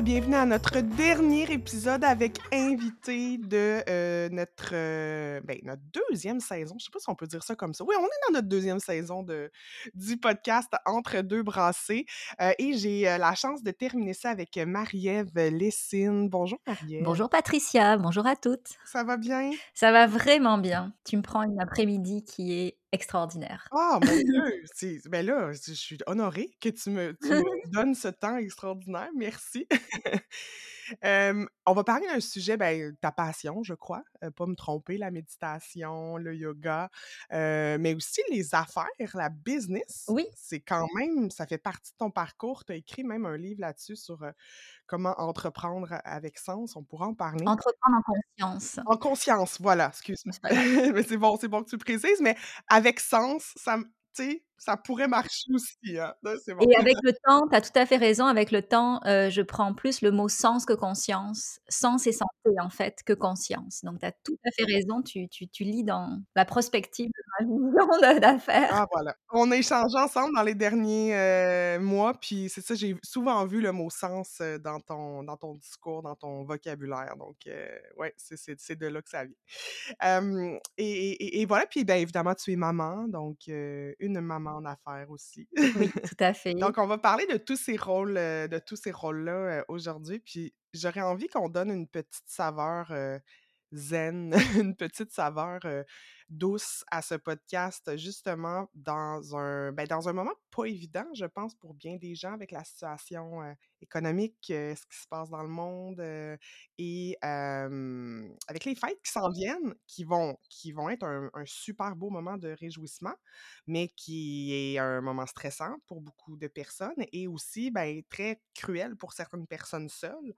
et bienvenue à notre dernier épisode avec invité de euh, notre, euh, ben, notre deuxième saison. Je sais pas si on peut dire ça comme ça. Oui, on est dans notre deuxième saison de, du podcast Entre deux brassées. Euh, et j'ai la chance de terminer ça avec Marie-Ève Lessine. Bonjour Marie-Ève. Bonjour Patricia, bonjour à toutes. Ça va bien? Ça va vraiment bien. Tu me prends une après-midi qui est extraordinaire. Ah, mon Dieu! C'est- Ben là, je suis honorée que tu me, tu me donnes ce temps extraordinaire. Merci. Euh, on va parler d'un sujet, ben, ta passion, je crois, euh, pas me tromper, la méditation, le yoga, euh, mais aussi les affaires, la business. Oui. C'est quand même, ça fait partie de ton parcours. Tu as écrit même un livre là-dessus sur comment entreprendre avec sens. On pourra en parler. Entreprendre en conscience. En conscience, voilà, excuse-moi. Mais c'est bon, c'est bon que tu précises, mais avec sens, ça, me- tu sais, ça pourrait marcher aussi. Hein. Bon. Et avec le temps, tu as tout à fait raison, avec le temps, euh, je prends plus le mot sens que conscience. Sens et santé, en fait, que conscience. Donc, tu as tout à fait raison, tu, tu, tu lis dans la prospective de ma vision d'affaires. Ah, voilà. On a échangé ensemble dans les derniers euh, mois, puis c'est ça, j'ai souvent vu le mot sens dans ton, dans ton discours, dans ton vocabulaire. Donc, euh, ouais, c'est- de là que ça vient. Et, et- et voilà, puis bien évidemment, tu es maman, donc une maman en affaires aussi. Oui, tout à fait. Donc, on va parler de tous ces rôles, euh, de tous ces rôles-là euh, aujourd'hui. Puis, j'aurais envie qu'on donne une petite saveur zen, une petite saveur douce à ce podcast, justement dans un, ben, dans un moment pas évident, je pense, pour bien des gens avec la situation euh, économique, euh, ce qui se passe dans le monde et avec les fêtes qui s'en viennent, qui vont, qui vont être un, un super beau moment de réjouissement mais qui est un moment stressant pour beaucoup de personnes et aussi ben, très cruel pour certaines personnes seules.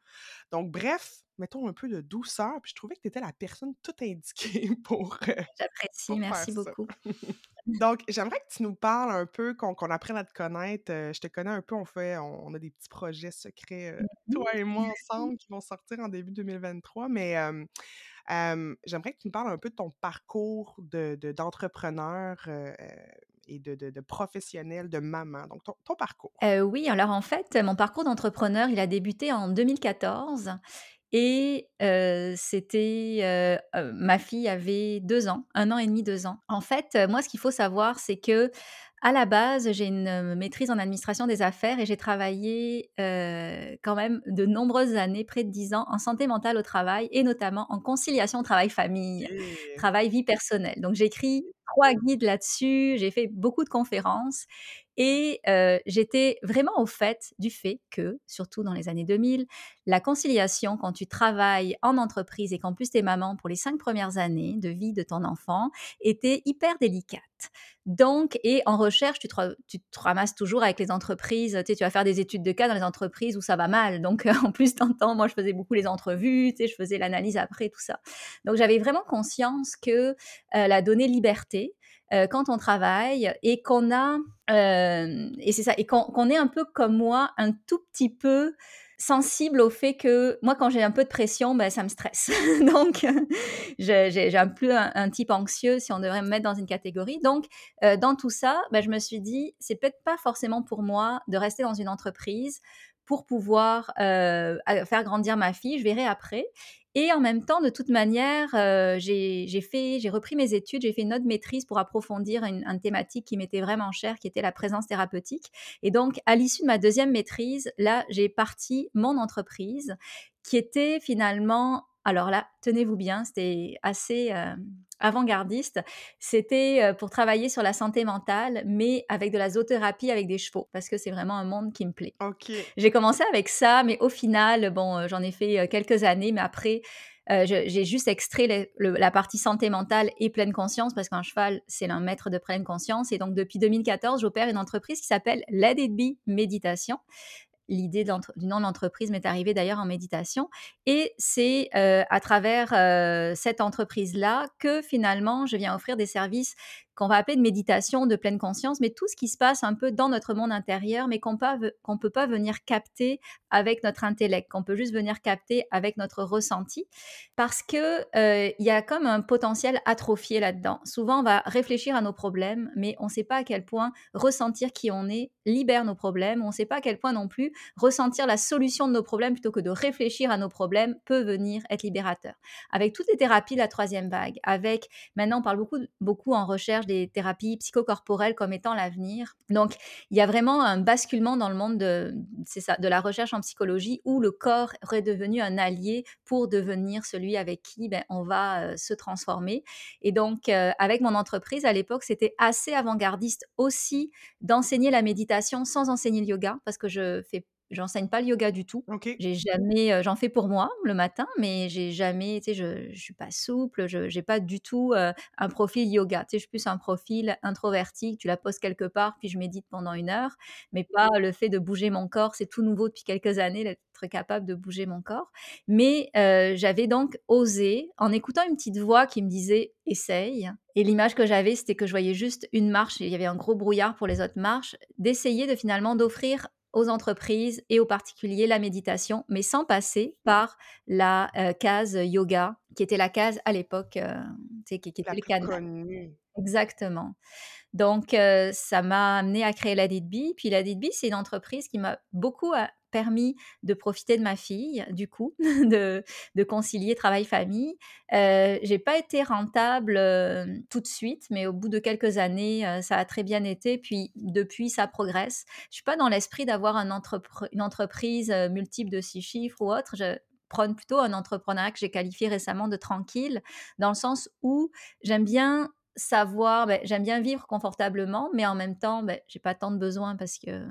Donc, bref, mettons un peu de douceur. Puis je trouvais que tu étais la personne toute indiquée pour, euh, J'apprécie, pour merci beaucoup. Donc, j'aimerais que tu nous parles un peu, qu'on apprenne à te connaître. Euh, je te connais un peu, on fait, on, on a des petits projets secrets, euh, toi et moi ensemble, qui vont sortir en début 2023. Mais euh, j'aimerais que tu nous parles un peu de ton parcours de, de- d'entrepreneur euh, et de, de, de professionnel, de maman. Donc, ton, ton parcours. Oui, alors en fait, mon parcours d'entrepreneur, il a débuté en 2014 et c'était ma fille avait deux ans, un an et demi, deux ans. En fait, moi, ce qu'il faut savoir, c'est que à la base, j'ai une maîtrise en administration des affaires et j'ai travaillé quand même de nombreuses années, près de dix ans, en santé mentale au travail et notamment en conciliation travail-famille Et- travail vie personnelle. Donc j'ai écrit trois guides là-dessus, j'ai fait beaucoup de conférences et j'étais vraiment au fait du fait que, surtout dans les années 2000, la conciliation quand tu travailles en entreprise et qu'en plus tu es maman pour les cinq premières années de vie de ton enfant était hyper délicate. Donc, et en recherche, tu te, ramasses toujours avec les entreprises, tu tu vas faire des études de cas dans les entreprises où ça va mal. Donc, en plus, t'entends, moi, je faisais beaucoup les entrevues, tu sais, je faisais l'analyse après, tout ça. Donc, j'avais vraiment conscience que la donnée liberté, euh, quand on travaille et qu'on a, euh, et c'est ça, et qu'on est un peu comme moi, un tout petit peu sensible au fait que moi, quand j'ai un peu de pression, ben, ça me stresse. Donc, j'ai un peu un, type anxieux, si on devrait me mettre dans une catégorie. Donc, euh, dans tout ça, ben, je me suis dit, c'est peut-être pas forcément pour moi de rester dans une entreprise pour pouvoir faire grandir ma fille, je verrai après. Et en même temps, de toute manière, heu, j'ai fait j'ai repris mes études, j'ai fait une autre maîtrise pour approfondir une thématique qui m'était vraiment chère, qui était la présence thérapeutique. Et donc, à l'issue de ma deuxième maîtrise, là, j'ai parti mon entreprise qui était finalement alors là, tenez-vous bien, c'était assez, heu, avant-gardiste. C'était, heu, pour travailler sur la santé mentale, mais avec de la zoothérapie avec des chevaux, parce que c'est vraiment un monde qui me plaît. OK. J'ai commencé avec ça, mais au final, bon, heu, j'en ai fait, quelques années, mais après, j'ai juste extrait le la partie santé mentale et pleine conscience parce qu'un cheval, c'est un maître de pleine conscience et donc depuis 2014, j'opère une entreprise qui s'appelle Let It Be Méditation. L'idée du nom de l'entreprise m'est arrivée d'ailleurs en méditation et c'est, heu, à travers, heu, cette entreprise-là que finalement je viens offrir des services qu'on va appeler de méditation de pleine conscience, mais tout ce qui se passe un peu dans notre monde intérieur, mais qu'on ne peut pas venir capter avec notre intellect, qu'on peut juste venir capter avec notre ressenti, parce que euh, il y a comme un potentiel atrophié là-dedans. Souvent, on va réfléchir à nos problèmes, mais on ne sait pas à quel point ressentir qui on est libère nos problèmes. On ne sait pas à quel point non plus ressentir la solution de nos problèmes plutôt que de réfléchir à nos problèmes peut venir être libérateur. Avec toutes les thérapies, la troisième vague, avec maintenant on parle beaucoup, beaucoup en recherche des thérapies psychocorporelles comme étant l'avenir. Donc, il y a vraiment un basculement dans le monde de, ça, de la recherche en psychologie où le corps est redevenu un allié pour devenir celui avec qui ben, on va euh, se transformer. Et donc, euh, avec mon entreprise, à l'époque, c'était assez avant-gardiste aussi d'enseigner la méditation sans enseigner le yoga parce que je fais J'enseigne pas le yoga du tout. J'ai jamais, j'en fais pour moi le matin, mais j'ai jamais, tu sais, je, je suis pas souple, je j'ai pas du tout un profil yoga. Tu sais, je suis plus un profil introverti. Tu la poses quelque part, puis je médite pendant une heure, mais pas le fait de bouger mon corps. C'est tout nouveau depuis quelques années d'être capable de bouger mon corps. Mais j'avais donc osé, en écoutant une petite voix qui me disait essaye. Et l'image que j'avais, c'était que je voyais juste une marche, et il y avait un gros brouillard pour les autres marches, d'essayer de finalement d'offrir aux entreprises et aux particuliers la méditation, mais sans passer par la euh, case yoga, qui était la case à l'époque, euh, qui, qui était le Exactement. Donc, euh, ça m'a amené à créer la Be. Puis la Be, c'est une entreprise qui m'a beaucoup permis de profiter de ma fille, du coup, de, concilier travail-famille. Euh, j'ai pas été rentable euh, tout de suite, mais au bout de quelques années, euh, ça a très bien été. Puis depuis, ça progresse. Je suis pas dans l'esprit d'avoir un une entreprise euh, multiple de six chiffres ou autre. Je prône plutôt un entrepreneuriat que j'ai qualifié récemment de tranquille, dans le sens où j'aime bien savoir, ben, j'aime bien vivre confortablement, mais en même temps, ben, j'ai pas tant de besoins parce que,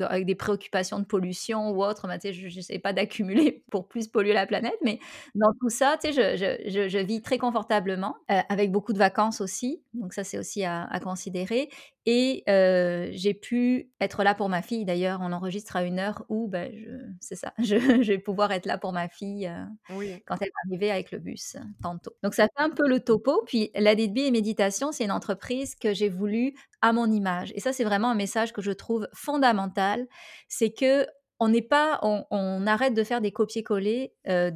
avec des préoccupations de pollution ou autre, ben, je n'essaie pas d'accumuler pour plus polluer la planète, mais dans tout ça, je, je, je, je, vis très confortablement, euh, avec beaucoup de vacances aussi, donc ça c'est aussi à, à, considérer, et euh, j'ai pu être là pour ma fille. D'ailleurs, on enregistre à une heure où, ben, c'est ça, je, vais pouvoir être là pour ma fille euh, quand elle va arriver avec le bus tantôt. Donc ça fait un peu le topo. Puis la DDB et c'est une entreprise que j'ai voulu à mon image. Et ça, c'est vraiment un message que je trouve fondamental. C'est que on n'est pas, on, arrête de faire des copier-coller euh,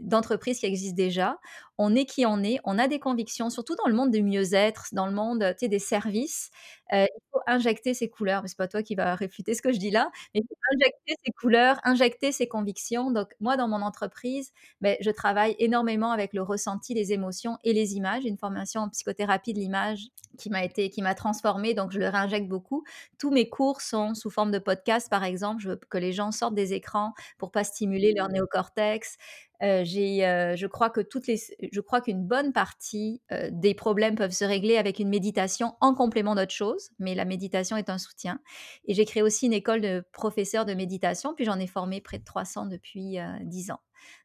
d'entreprises qui existent déjà. On est qui on est, on a des convictions, surtout dans le monde du mieux-être, dans le monde des services. Euh, il faut injecter ces couleurs. Mais c'est pas toi qui va réfuter ce que je dis là, mais il faut injecter ces couleurs, injecter ces convictions. Donc moi, dans mon entreprise, ben, je travaille énormément avec le ressenti, les émotions et les images. Une formation en psychothérapie de l'image qui m'a été, qui m'a transformée, donc je le réinjecte beaucoup. Tous mes cours sont sous forme de podcast, par exemple. Je veux que les gens sortent des écrans pour pas stimuler leur néocortex. Euh, euh, je crois que toutes les, je crois qu'une bonne partie euh, des problèmes peuvent se régler avec une méditation en complément d'autres choses, mais la méditation est un soutien. Et j'ai créé aussi une école de professeurs de méditation, puis j'en ai formé près de 300 depuis 10 ans.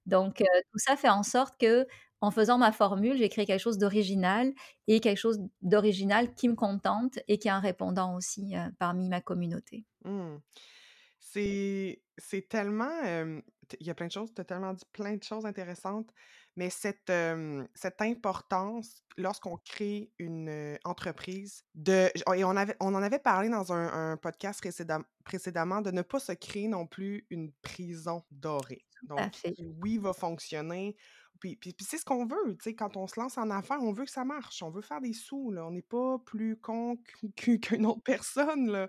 Donc tout ça fait en sorte que en faisant ma formule, j'ai créé quelque chose d'original et quelque chose d'original qui me contente et qui est un répondant aussi parmi ma communauté. Mmh. C'est, tellement il y a plein de choses, tu as tellement dit plein de choses intéressantes, mais cette, cette importance lorsqu'on crée une entreprise de. Et on, avait, on en avait parlé dans un, podcast précédemment de ne pas se créer non plus une prison dorée. Donc, oui, va fonctionner puis, puis, c'est ce qu'on veut, quand on se lance en affaires, on veut que ça marche, on veut faire des sous. On n'est pas plus con qu'u- qu'une autre personne.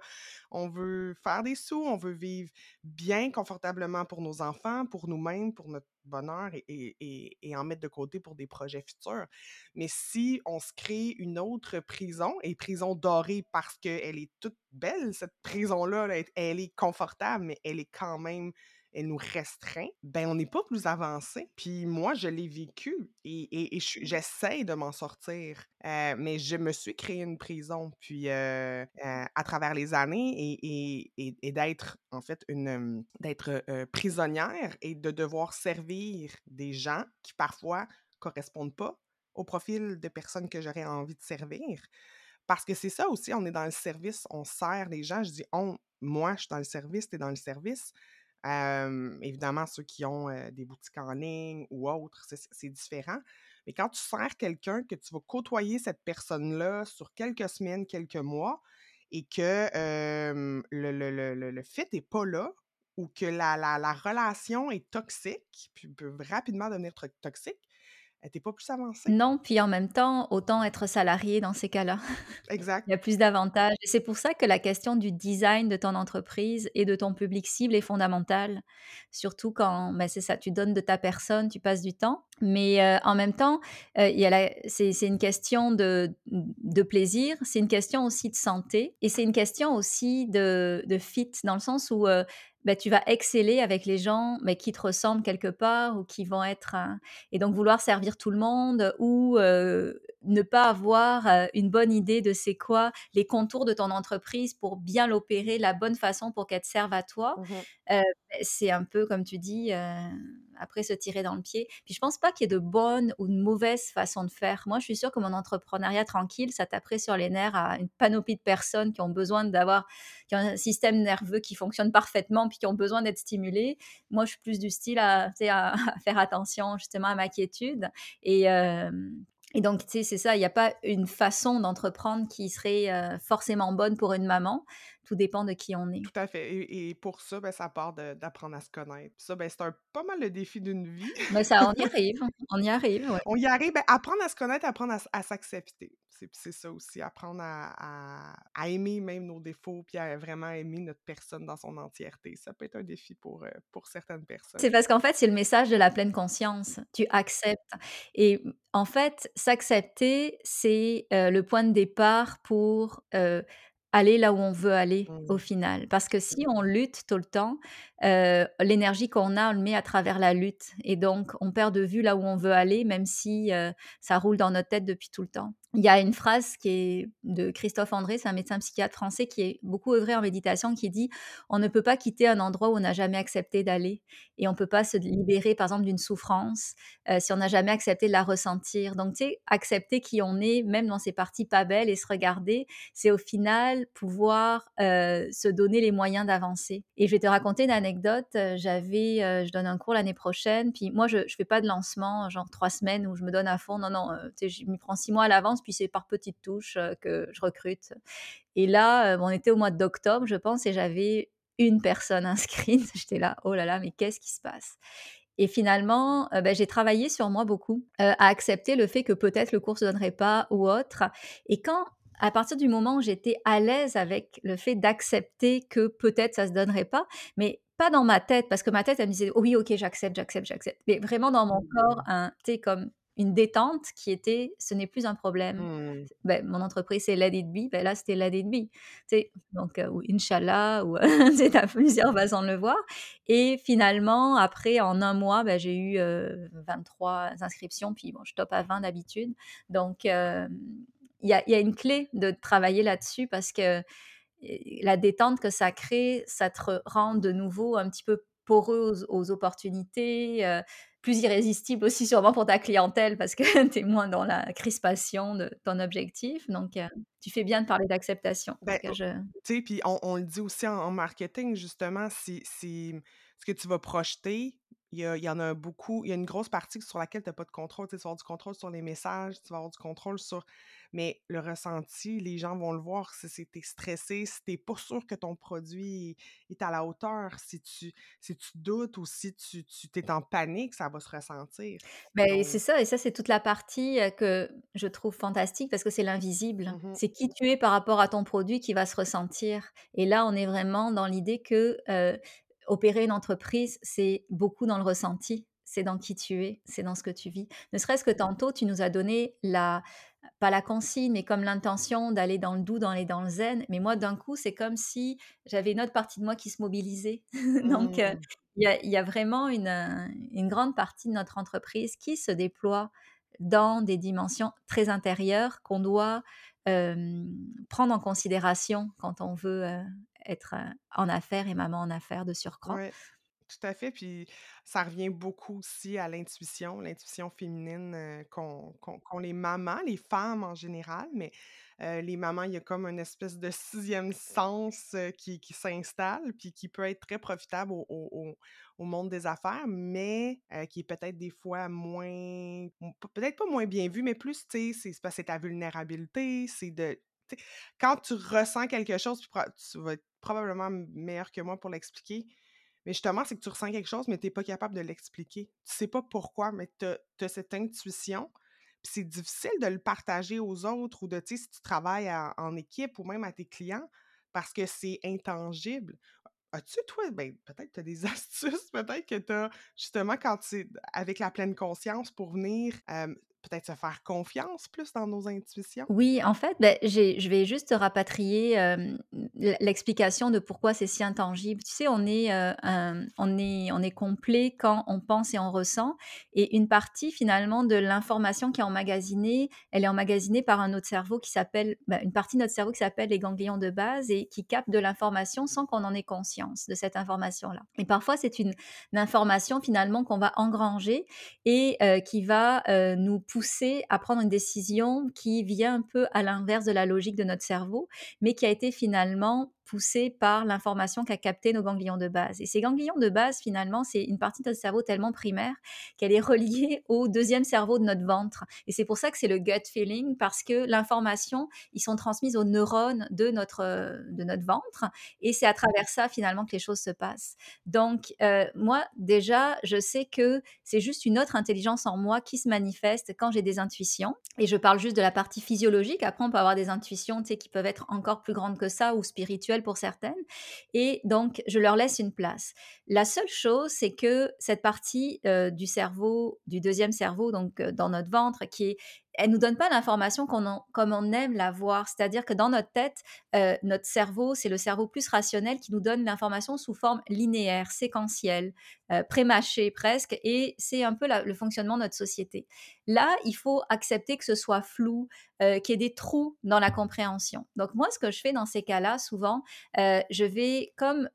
On veut faire des sous, on veut vivre bien, confortablement pour nos enfants, pour nous-mêmes, pour notre bonheur et, en mettre de côté pour des projets futurs. Mais si on se crée une autre prison, et prison dorée parce qu'elle est toute belle, cette prison-là, là, elle est confortable, mais elle est quand même elle nous restreint, ben on n'est pas plus avancé. Puis moi, je l'ai vécu et, et- suis- j'essaie de m'en sortir. Euh, mais je me suis créé une prison, puis euh, euh, à travers les années et, et- d'être en fait une d'être prisonnière et de devoir servir des gens qui parfois correspondent pas au profil de personnes que j'aurais envie de servir. Parce que c'est ça aussi, on est dans le service, on sert les gens. Je dis on, moi, je suis dans le service, tu es dans le service. Évidemment, ceux qui ont des boutiques en ligne ou autres, c'est différent. Mais quand tu sers quelqu'un, que tu vas côtoyer cette personne-là sur quelques semaines, quelques mois, et que le, le, le, le, fit n'est pas là, ou que la, la, la relation est toxique, puis peut rapidement devenir toxique, tu n'es pas plus avancé. Non, puis en même temps, autant être salarié dans ces cas-là. Exact. Il y a plus d'avantages. C'est pour ça que la question du design de ton entreprise et de ton public cible est fondamentale. Surtout quand, ben c'est ça, tu donnes de ta personne, tu passes du temps. Mais euh, en même temps, euh, c'est, une question de, plaisir, c'est une question aussi de santé et c'est une question aussi de, fit, dans le sens où euh, ben, tu vas exceller avec les gens mais qui te ressemblent quelque part ou qui vont être... Et donc vouloir servir tout le monde ou ne pas avoir euh, une bonne idée de c'est quoi les contours de ton entreprise pour bien l'opérer la bonne façon pour qu'elle te serve à toi, Mhm. euh, c'est un peu comme tu dis, euh, après se tirer dans le pied. Puis je pense pas qu'il y ait de bonne ou de mauvaise façon de faire. Moi, je suis sûre que mon entrepreneuriat tranquille, ça taperait sur les nerfs à une panoplie de personnes qui ont besoin d'avoir, qui ont un système nerveux qui fonctionne parfaitement, puis qui ont besoin d'être stimulés. Moi, je suis plus du style à, faire attention justement à ma quiétude. Et, euh, et donc, tu sais, c'est ça, il n'y a pas une façon d'entreprendre qui serait euh, forcément bonne pour une maman. Tout dépend de qui on est. Tout à fait. Et, et pour ça, ben, ça part d'apprendre à se connaître. Ça, ben, c'est un, pas mal le défi d'une vie. Mais ça, on y arrive. On y arrive, ouais. On y arrive, ben, apprendre à se connaître, apprendre à, s'accepter. C'est ça aussi, apprendre à, à- à aimer même nos défauts, puis à vraiment aimer notre personne dans son entièreté. Ça peut être un défi pour, euh, pour certaines personnes. C'est parce qu'en fait, c'est le message de la pleine conscience. Tu acceptes. Et en fait, s'accepter, c'est euh, le point de départ pour euh, aller là où on veut aller au Mm. final. Parce que si on lutte tout le temps, euh, l'énergie qu'on a, on le met à travers la lutte. Et donc, on perd de vue là où on veut aller, même si euh, ça roule dans notre tête depuis tout le temps. Il y a une phrase qui est de Christophe André, c'est un médecin psychiatre français qui est beaucoup œuvré en méditation, qui dit on ne peut pas quitter un endroit où on n'a jamais accepté d'aller et on peut pas se libérer par exemple d'une souffrance euh, si on n'a jamais accepté de la ressentir. Donc tu sais, accepter qui on est, même dans ces parties pas belles et se regarder, c'est au final pouvoir euh, se donner les moyens d'avancer. Et je vais te raconter une anecdote. Euh, J'avais, euh, je donne un cours l'année prochaine, puis moi je je fais pas de lancement genre trois semaines où je me donne à fond. Non non, tu sais, je m'y prends six mois à l'avance, puis c'est par petites touches que je recrute. Et là, on était au mois d'octobre, je pense, et j'avais une personne inscrite. J'étais là, oh là là, mais qu'est-ce qui se passe? Et finalement, euh, ben, j'ai travaillé sur moi beaucoup, euh, à accepter le fait que peut-être le cours se donnerait pas ou autre. Et quand, à partir du moment où j'étais à l'aise avec le fait d'accepter que peut-être ça se donnerait pas, mais pas dans ma tête, parce que ma tête, elle me disait, oh oui, ok, j'accepte, j'accepte, j'accepte. Mais vraiment dans mon corps, un, tu sais, comme une détente qui était, ce n'est plus un problème Mm. ben, mon entreprise, c'est It Be. Ben là, c'était It Be. Sais, donc, euh, ou Inch'Allah, ou tu t'as plusieurs façons de le voir. Et finalement, après, en un mois, ben, j'ai eu euh, 23 inscriptions, puis bon, je top à 20 d'habitude. Donc, euh, il y, a, il y a une clé de travailler là-dessus parce que la détente que ça crée, ça te re- rend de nouveau un petit peu poreux aux, aux opportunités, plus irrésistible aussi sûrement pour ta clientèle parce que tu es moins dans la crispation de ton objectif. Donc, euh, tu fais bien de parler d'acceptation. Ben, je... Tu sais, puis on, on le dit aussi en, en marketing, justement, c'est c'est ce que tu vas projeter il y, a- il y en a beaucoup, il y a une grosse partie sur laquelle tu n'as pas de contrôle. Tu sais, tu vas avoir du contrôle sur les messages, tu vas avoir du contrôle sur. Mais le ressenti, les gens vont le voir si si t'es stressé, si t'es pas sûr que ton produit est à la hauteur, si tu, si tu doutes ou si tu, tu t'es en panique, ça va se ressentir. Beh, c'est ça et ça, c'est toute la partie, que je trouve fantastique parce que c'est l'invisible. mhm, C'est qui tu es par rapport à ton produit qui va se ressentir et là, on est vraiment dans l'idée que, opérer une entreprise, c'est beaucoup dans le ressenti. C'est dans qui tu es, c'est dans ce que tu vis. Ne serait-ce que tantôt, tu nous as donné la pas la consigne, mais comme l'intention d'aller dans le doux, d'aller dans le zen. Mais moi, d'un coup, c'est comme si j'avais une autre partie de moi qui se mobilisait. Donc, heu, mm, il y a il y a vraiment une, heu, une grande partie de notre entreprise qui se déploie dans des dimensions très intérieures qu'on doit, hem, prendre en considération quand on veut, être, en affaires et maman en affaires de surcroît. Tout à fait, puis ça revient beaucoup aussi à l'intuition, l'intuition féminine qu'ont les mamans, les femmes en général, mais les mamans, il y a comme une espèce de sixième sens qui, s'installe, puis qui peut être très profitable au, monde des affaires, mais qui est peut-être des fois moins, peut-être pas moins bien vu, mais plus, tu sais, c'est ta vulnérabilité, c'est de... tu Quand tu ressens quelque chose, tu tu vas être probablement meilleur que moi pour l'expliquer, mais justement, c'est que tu ressens quelque chose, mais tu es pas capable de l'expliquer. Tu sais pas pourquoi, mais tu as, cette intuition. Puis c'est difficile de le partager aux autres ou de, tu sais, si tu travailles en équipe ou même à tes clients, parce que c'est intangible. As-tu, toi, ben, peut-être que tu as des astuces, peut-être que tu as, justement, quand c'est avec la pleine conscience pour venir, euh, peut-être se faire confiance plus dans nos intuitions? Oui, en fait, j'ai je vais juste rapatrier, l'explication de pourquoi c'est si intangible. Tu sais, on est, on est on est complet quand on pense et on ressent et une partie finalement de l'information qui est emmagasinée, elle est emmagasinée par un autre cerveau qui s'appelle bah, une partie de notre cerveau qui s'appelle les ganglions de base et qui capte de l'information sans qu'on en ait conscience de cette information-là et parfois c'est une information finalement qu'on va engranger et qui va nous pousser à prendre une décision qui vient un peu à l'inverse de la logique de notre cerveau, mais qui a été finalement poussée par l'information qu'a capté nos ganglions de base. Et ces ganglions de base, finalement, c'est une partie de notre cerveau tellement primaire qu'elle est reliée au deuxième cerveau de notre ventre. Et c'est pour ça que c'est le gut feeling, parce que l'information, ils sont transmises aux neurones de notre, euh, de notre ventre, et c'est à travers ça, finalement, que les choses se passent. Donc, euh, moi, déjà, je sais que c'est juste une autre intelligence en moi qui se manifeste quand j'ai des intuitions. Et je parle juste de la partie physiologique. Après, on peut avoir des intuitions qui peuvent être encore plus grandes que ça ou spirituelles pour certaines. Et donc, je leur laisse une place. La seule chose, c'est que cette partie euh, du cerveau, du deuxième cerveau, donc euh, dans notre ventre, qui est elle nous donne pas l'information comme on aime la voir. C'est-à-dire que dans notre tête, euh, notre cerveau, c'est le cerveau plus rationnel qui nous donne l'information sous forme linéaire, séquentielle, euh, prémâchée presque, et c'est un peu le fonctionnement de notre société. Là, il faut accepter que ce soit flou, euh, qu'il y ait des trous dans la compréhension. Donc moi, ce que je fais dans ces cas-là, souvent, euh, je vais comme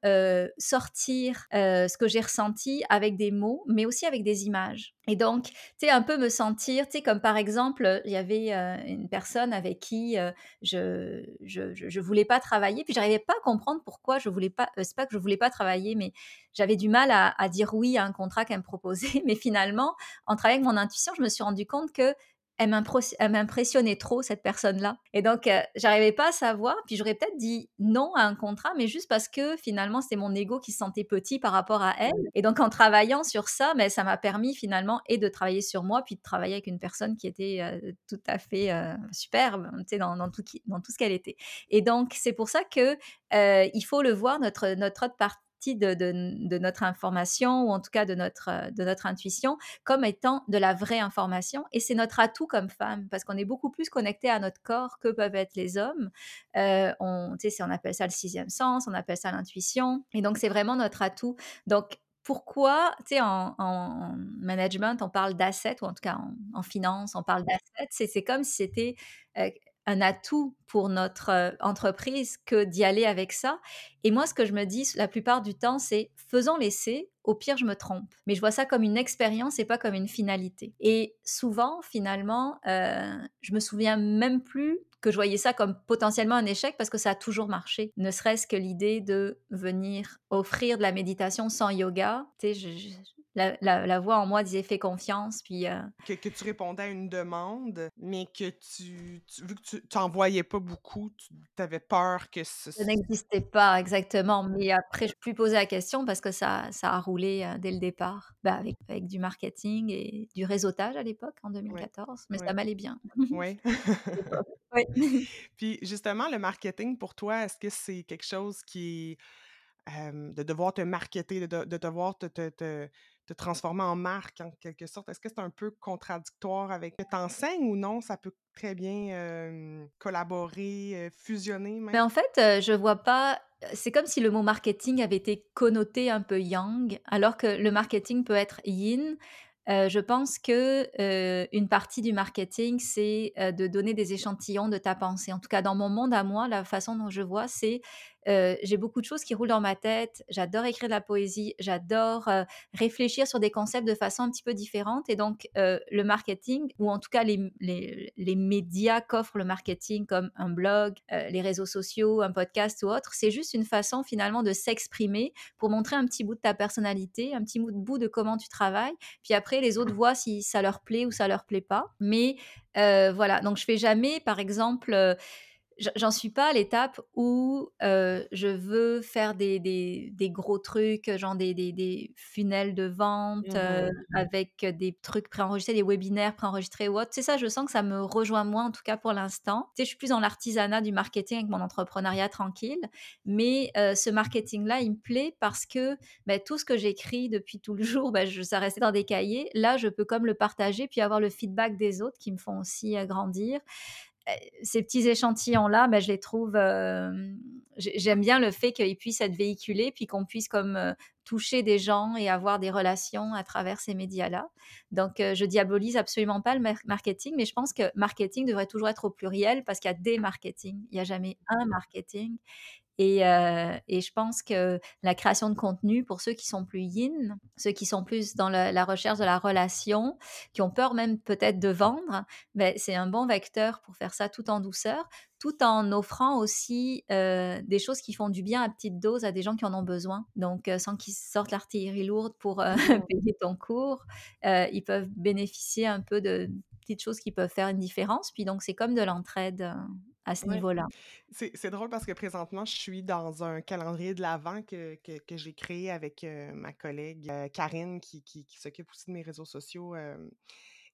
sortir ce que j'ai ressenti avec des mots, mais aussi avec des images. Et donc, tu sais, un peu me sentir, tu sais, comme par exemple, il y avait euh, une personne avec qui euh, je, je, je, voulais pas travailler, puis j'arrivais pas à comprendre pourquoi je voulais pas, euh, c'est pas que je voulais pas travailler, mais j'avais du mal à, à dire oui à un contrat qu'elle me proposait. Mais finalement, en travaillant avec mon intuition, je me suis rendu compte que elle m'impressionnait trop cette personne-là. Et donc, euh, j'arrivais pas à savoir. Puis j'aurais peut-être dit non à un contrat, mais juste parce que finalement, c'était mon ego qui se sentait petit par rapport à elle. Et donc, en travaillant sur ça, mais ça m'a permis finalement et de travailler sur moi, puis de travailler avec une personne qui était euh, tout à fait euh, superbe, tu sais, dans, dans, tout, dans tout ce qu'elle était. Et donc, c'est pour ça que euh, il faut le voir notre notre autre partie de, notre information ou en tout cas de notre, de notre intuition comme étant de la vraie information. Et c'est notre atout comme femme parce qu'on est beaucoup plus connecté à notre corps que peuvent être les hommes. Euh, on, on appelle ça le sixième sens, on appelle ça l'intuition. Et donc, c'est vraiment notre atout. Donc, pourquoi, tu sais, en, en, management, on parle d'assets, ou en tout cas en, en finance, on parle d'assets, c'est comme si c'était euh, un atout pour notre euh, entreprise que d'y aller avec ça. Et moi, ce que je me dis la plupart du temps, c'est faisons l'essai, au pire, je me trompe. Mais je vois ça comme une expérience et pas comme une finalité. Et souvent, finalement, euh, je me souviens même plus que je voyais ça comme potentiellement un échec parce que ça a toujours marché. Ne serait-ce que l'idée de venir offrir de la méditation sans yoga. Tu sais, je, je la la la voix en moi disait: «Fais confiance», puis, heu Que que tu répondais à une demande, mais que tu tu vu que tu tu en voyais pas beaucoup, tu avais peur que ce Ça n'existait pas exactement, mais après je suis plus posé la question parce que ça ça a roulé, heu, dès le départ. Bah, avec avec du marketing et du réseautage à l'époque, en Ouais, 2014, mais ça m'allait bien. Ouais. Puis justement, le marketing pour toi, est-ce que c'est quelque chose qui de devoir te marketer, de de de devoir te te te te transformer en marque en quelque sorte? Est-ce que c'est un peu contradictoire avec ce que tu enseignes ou non, ça peut très bien, collaborer, fusionner Mais même? en fait, heu, je vois pas c'est comme si le mot marketing avait été connoté un peu yang, alors que le marketing peut être yin. Je pense que, une partie du marketing, c'est, de donner des échantillons de ta pensée. En tout cas, dans mon monde à moi, la façon dont je vois, c'est, heu, j'ai beaucoup de choses qui roulent dans ma tête. J'adore écrire de la poésie, j'adore, heu, réfléchir sur des concepts de façon un petit peu différente et donc, heu, le marketing ou en tout cas les les les médias qu'offre le marketing comme un blog, les réseaux sociaux, un podcast ou autre, c'est juste une façon finalement de s'exprimer pour montrer un petit bout de ta personnalité, un petit bout de comment tu travailles. Puis après les autres voient si ça leur plaît ou ça leur plaît pas. Mais, voilà, donc je fais jamais par exemple, J'en suis pas à l'étape où, heu, je veux faire des des des gros trucs, genre des des des funnels de vente, heu, Mmh avec des trucs préenregistrés, des webinaires préenregistrés ou autre. Sais, ça, je sens que ça me rejoint moins, en tout cas pour l'instant. Tu sais, je suis plus dans l'artisanat du marketing avec mon entrepreneuriat tranquille, mais heu, ce marketing-là, il me plaît parce que, beh, tout ce que j'écris depuis tout le jour, bah, je ça restait dans des cahiers. Là, je peux comme le partager, puis avoir le feedback des autres qui me font aussi, grandir ces petits échantillons-là, bah, je les trouve, j'ai j'aime bien le fait qu'ils puissent être véhiculés, puis qu'on puisse comme, heu, toucher des gens et avoir des relations à travers ces médias-là. Donc, heu, je diabolise absolument pas le mar marketing, mais je pense que marketing devrait toujours être au pluriel parce qu'il y a des marketing. Il y a jamais un marketing et heu et je pense que la création de contenu pour ceux qui sont plus yin, ceux qui sont plus dans la recherche de la relation, qui ont peur même peut-être de vendre, beh, c'est un bon vecteur pour faire ça tout en douceur, tout en offrant aussi, heu, des choses qui font du bien à petite dose à des gens qui en ont besoin. Donc heu, sans qu'ils sortent l'artillerie lourde pour, heu, mh. payer ton cours, ils peuvent bénéficier un peu de petites choses qui peuvent faire une différence. Puis donc c'est comme de l'entraide, à ce Ouais. niveau-là. C'est drôle parce que présentement, je suis dans un calendrier de l'Avent que que que j'ai créé avec, heu, ma collègue, heu, Karine qui qui qui s'occupe aussi de mes réseaux sociaux, hem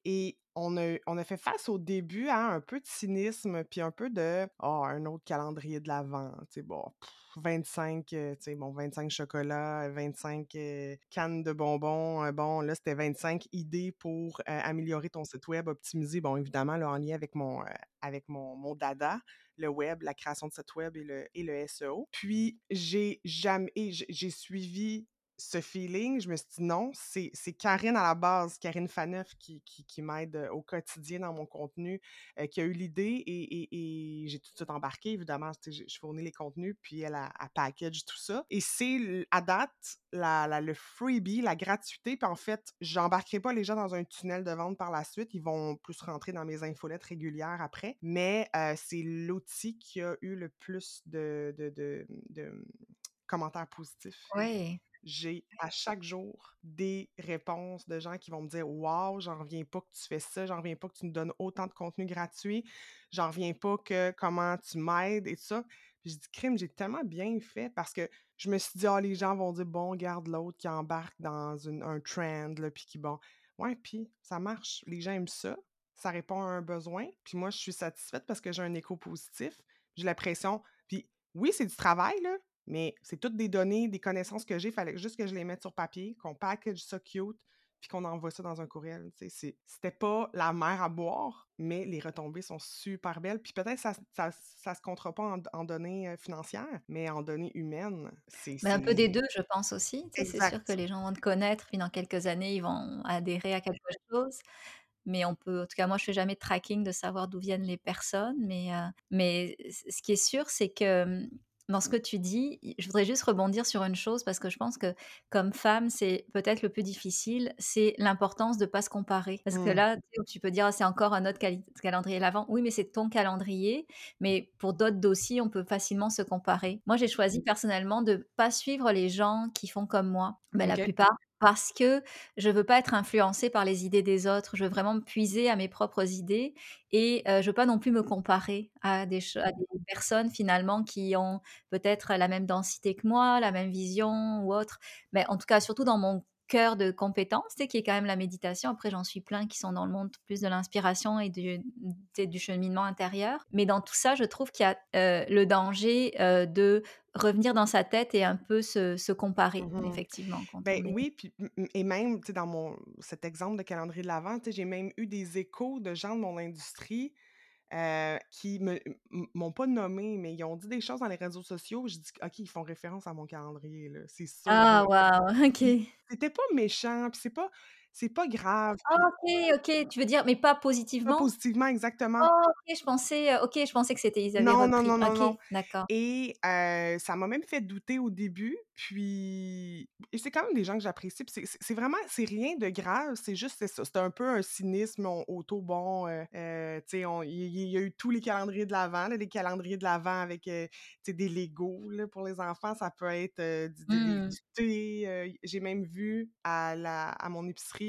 Et on a on a fait face au début à un peu de cynisme, puis un peu de: «Ah, un autre calendrier de l'avent, tu sais, bon, pff, 25, heu, tu sais, bon, 25 chocolats, 25, heu, cannes de bonbons, heu, bon, là, c'était 25 idées pour, heu, améliorer ton site web, optimiser, bon, évidemment, là, en lien avec mon, avec mon mon dada, le web, la création de site web et le et le SEO. Puis j'ai jamais j'ai suivi ce feeling, je me suis dit: «Non, c'est Karine à la base, Karine Faneuf qui qui m'aide, au quotidien dans mon contenu, qui a eu l'idée et j'ai tout de suite embarqué évidemment, je fournis les contenus, puis elle, elle elle package tout ça et c'est à date, le freebie, la gratuité, puis en fait, j'embarquerai pas les gens dans un tunnel de vente par la suite, ils vont plus rentrer dans mes infolettes régulières après, mais c'est l'outil qui a eu le plus de de mmh, commentaires positifs. Ouais. J'ai à chaque jour des réponses de gens qui vont me dire Waouh, j'en reviens pas que tu fais ça, j'en reviens pas que tu nous donnes autant de contenu gratuit, j'en reviens pas que comment tu m'aides et tout ça. Puis je dis crime, j'ai tellement bien fait parce que je me suis dit Ah, les gens vont dire bon, garde l'autre qui embarque dans une- un trend, puis qui bon. Ouais, puis ça marche. Les gens aiment ça, ça répond à un besoin, puis moi je suis satisfaite parce que j'ai un écho positif, j'ai l'impression. Puis oui, c'est du travail, là, mais c'est toutes des données, des connaissances que j'ai. Il fallait juste que je les mette sur papier, qu'on package ça cute, puis qu'on envoie ça dans un courriel. C'était pas la mer à boire, mais les retombées sont super belles. Puis peut-être ça, ça, ça se comptera pas en, en données financières, mais en données humaines. C'est Mais un peu des 2, je pense aussi. C'est sûr que les gens vont te connaître, puis dans quelques années, ils vont adhérer à quelque chose. Mais on peut en tout cas, moi, je fais jamais de tracking de savoir d'où viennent les personnes, mais mais ce qui est sûr, c'est que, dans ce que tu dis, je voudrais juste rebondir sur une chose parce que je pense que comme femme, c'est peut-être le plus difficile, c'est l'importance de pas se comparer. Parce que Mm. là, tu peux dire: «Ah, c'est encore un autre calendrier l'avant». Oui, mais c'est ton calendrier, mais pour d'autres dossiers, on peut facilement se comparer. Moi, j'ai choisi personnellement de pas suivre les gens qui font comme moi. Bah, la plupart parce que je veux pas être influencée par les idées des autres. Je veux vraiment me puiser à mes propres idées et heu, je veux pas non plus me comparer à des personnes finalement qui ont peut-être la même densité que moi, la même vision ou autre. Mais en tout cas, surtout dans mon cœur de compétence, qui est quand même la méditation. Après, j'en suis plein qui sont dans le monde plus de l'inspiration et du, cheminement intérieur. Mais dans tout ça, je trouve qu'il y a euh, le danger euh, de revenir dans sa tête et un peu se, se comparer, Mhm. effectivement. Ben est- oui, puis et même, dans mon cet exemple de calendrier de l'Avent, j'ai même eu des échos de gens de mon industrie euh, qui m- m'ont pas nommé, mais ils ont dit des choses dans les réseaux sociaux. Je dis, OK, ils font référence à mon calendrier, là, c'est sûr. Ah, waouh, ok. C'était pas méchant, puis c'est pas, c'est pas grave. Ah, ok, ok. Tu veux dire, mais pas Pas positivement? positivement, exactement. Oh, ok, je pensais, ok, je pensais que c'était avaient Non, non, non, non, d'accord. Et euh, ça m'a même fait douter au début. Puis, c'est quand même des gens que j'apprécie. puis c'est vraiment, c'est rien de grave. C'est juste, c'est ça. C'est un peu un cynisme on- auto-bon. euh, euh, tu sais, on- il y, a eu tous les calendriers de l'Avent, les calendriers de l'Avent avec tu sais, des Legos là, pour les enfants. Ça peut être euh, du, thé. J'ai même vu à, la, à mon épicerie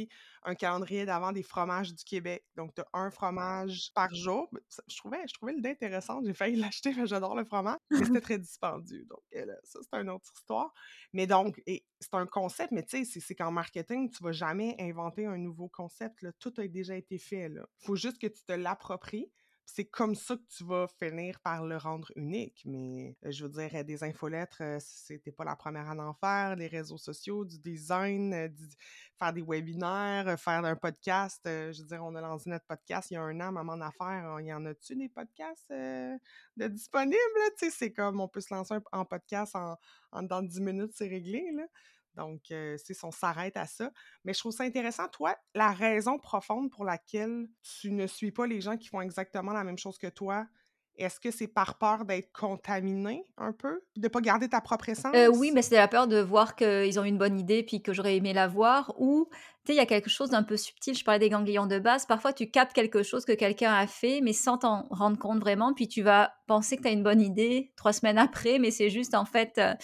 un calendrier d'avant des fromages du Québec. Donc, tu as un fromage par jour. Je trouvais, je trouvais l'idée intéressante. J'ai failli l'acheter, mais j'adore le fromage. Mais c'était très dispendieux. Donc, euh, là, ça, c'est une autre histoire. Mais donc, et c'est un concept, mais tu sais, c'est- c'est qu'en marketing, tu vas jamais inventer un nouveau concept. Là. Tout a déjà été fait. Il faut juste que tu te l'appropries. C'est comme ça que tu vas finir par le rendre unique. Mais euh, je veux dire, euh, des infolettres, euh, c'était pas la première à en faire. Les réseaux sociaux, du design, faire des webinaires, faire un podcast. je veux dire, on a lancé notre podcast il y a un an, Maman d'affaires. Il y en a-tu des podcasts de disponibles? Tu sais, c'est comme on peut se lancer en podcast en, de 10 minutes, c'est réglé. Donc, c'est on s'arrête à ça. Mais je trouve ça intéressant, toi, la raison profonde pour laquelle tu ne suis pas les gens qui font exactement la même chose que toi, est-ce que c'est par peur d'être contaminé un peu? De ne pas garder ta propre essence? Euh, oui, mais c'était la peur de voir qu'ils ont une bonne idée puis que j'aurais aimé la voir. Ou, tu sais, il y a quelque chose d'un peu subtil. Je parlais des ganglions de base. Parfois, tu captes quelque chose que quelqu'un a fait, mais sans t'en rendre compte vraiment. Puis tu vas penser que tu as une bonne idée trois semaines après, mais c'est juste en fait euh,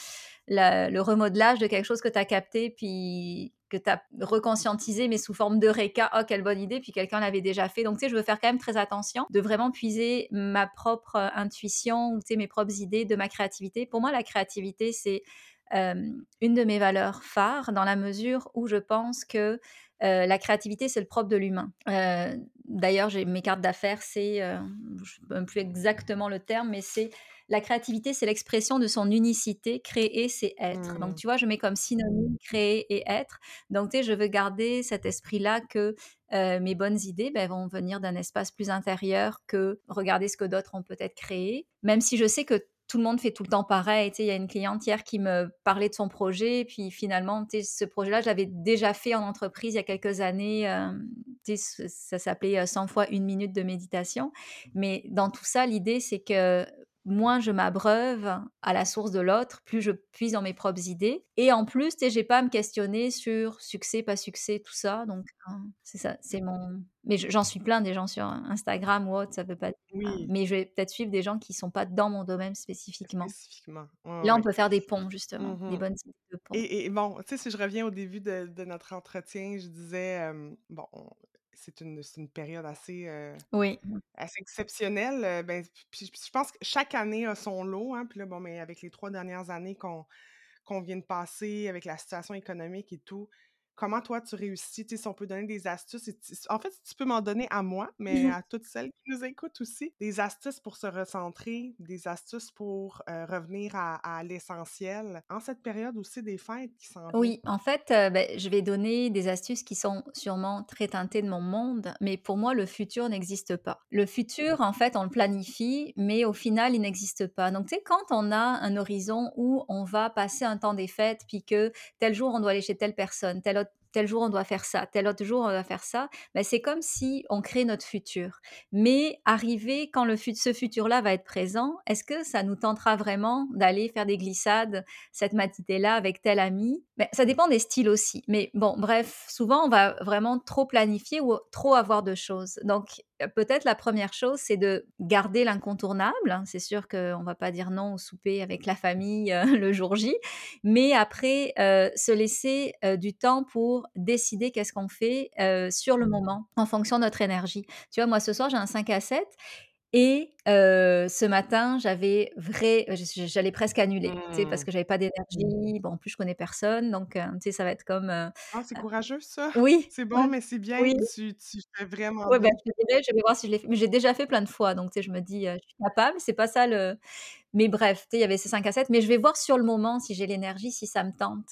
la- le remodelage de quelque chose que tu as capté puis que tu as reconscientisé, mais sous forme de réca. Oh, quelle bonne idée! Puis quelqu'un l'avait déjà fait. Donc, tu sais, je veux faire quand même très attention de vraiment puiser ma propre euh, intuition ou, mes propres idées de ma créativité. Pour moi, la créativité, c'est une de mes valeurs phares dans la mesure où je pense que euh, la créativité, c'est le propre de l'humain. Euh, D'ailleurs, j'ai mes cartes d'affaires, c'est, je ne sais plus exactement le terme, mais c'est la créativité, c'est l'expression de son unicité. Créer, c'est être. Donc, tu vois, je mets comme synonyme créer et être. Donc, tu sais, je veux garder cet esprit-là que euh, mes bonnes idées ben, vont venir d'un espace plus intérieur que regarder ce que d'autres ont peut-être créé. Même si je sais que tout le monde fait tout le temps pareil. Tu sais, il y a une cliente hier qui me parlait de son projet, puis finalement, tu sais, ce projet-là, je l'avais déjà fait en entreprise il y a quelques années. euh, tu sais, ça s'appelait euh, 100 fois une minute de méditation. Mais dans tout ça, l'idée, c'est que moins je m'abreuve à la source de l'autre, plus je puise dans mes propres idées. Et en plus, tu j'ai pas à me questionner sur succès, pas succès, tout ça. Donc, hein, c'est ça, c'est mon. Mais je- j'en suis plein des gens sur Instagram ou autre, ça veut pas. Oui, Mais je vais peut-être suivre des gens qui sont pas dans mon domaine spécifiquement. spécifiquement. Là, on ouais. peut faire des ponts, justement, des Mhm. bonnes idées de ponts. Et, et bon, tu sais, si je reviens au début de, de notre entretien, je disais, euh, bon, on- c'est une, c'est une période assez, euh, Oui. assez exceptionnelle. euh, ben, puis, puis je pense que chaque année a son lot. Hein, puis là, bon, mais avec les trois dernières années qu'on qu'on vient de passer, avec la situation économique et tout, comment toi tu réussis? Si on peut donner des astuces. et en fait, tu peux m'en donner à moi, mais Mhm. à toutes celles qui nous écoutent aussi, des astuces pour se recentrer, des astuces pour euh, revenir à, à l'essentiel en cette période aussi des fêtes qui viennent. Oui, en fait, euh, ben, je vais donner des astuces qui sont sûrement très teintées de mon monde, mais pour moi, le futur n'existe pas. Le futur, en fait, on le planifie, mais au final, il n'existe pas. Donc, tu sais, quand on a un horizon où on va passer un temps des fêtes, puis que tel jour, on doit aller chez telle personne, tel autre tel jour on doit faire ça, tel autre jour on doit faire ça, ben c'est comme si on crée notre futur. Mais arriver quand le fut- ce futur-là va être présent, est-ce que ça nous tentera vraiment d'aller faire des glissades cette matinée-là avec tel ami? Ben, Ça dépend des styles aussi. Mais bon, bref, souvent on va vraiment trop planifier ou trop avoir de choses. Donc peut-être la première chose, c'est de garder l'incontournable. Hein. C'est sûr qu'on va pas dire non au souper avec la famille le jour J, mais après, se laisser du temps pour décider qu'est-ce qu'on fait sur le moment, en fonction de notre énergie. Tu vois, moi, ce soir, j'ai un 5 à 7 et ce matin, j'avais vrai j'allais presque annuler, tu sais, parce Mmh. que j'avais pas d'énergie. Bon, en plus, je connais personne, donc tu sais, ça va être comme, heu, Ah, c'est courageux ça! oui, C'est ouais, bon, mais c'est bien, oui, tu tu fais vraiment ouais, bah, bien. je te dirai, je vais voir si je l'ai fait mais j'ai déjà fait plein de fois, donc tu sais, je me dis, heu: «Je suis capable», c'est pas ça le mais bref, tu sais, il y avait ces 5 à 7, mais je vais voir sur le moment si j'ai l'énergie, si ça me tente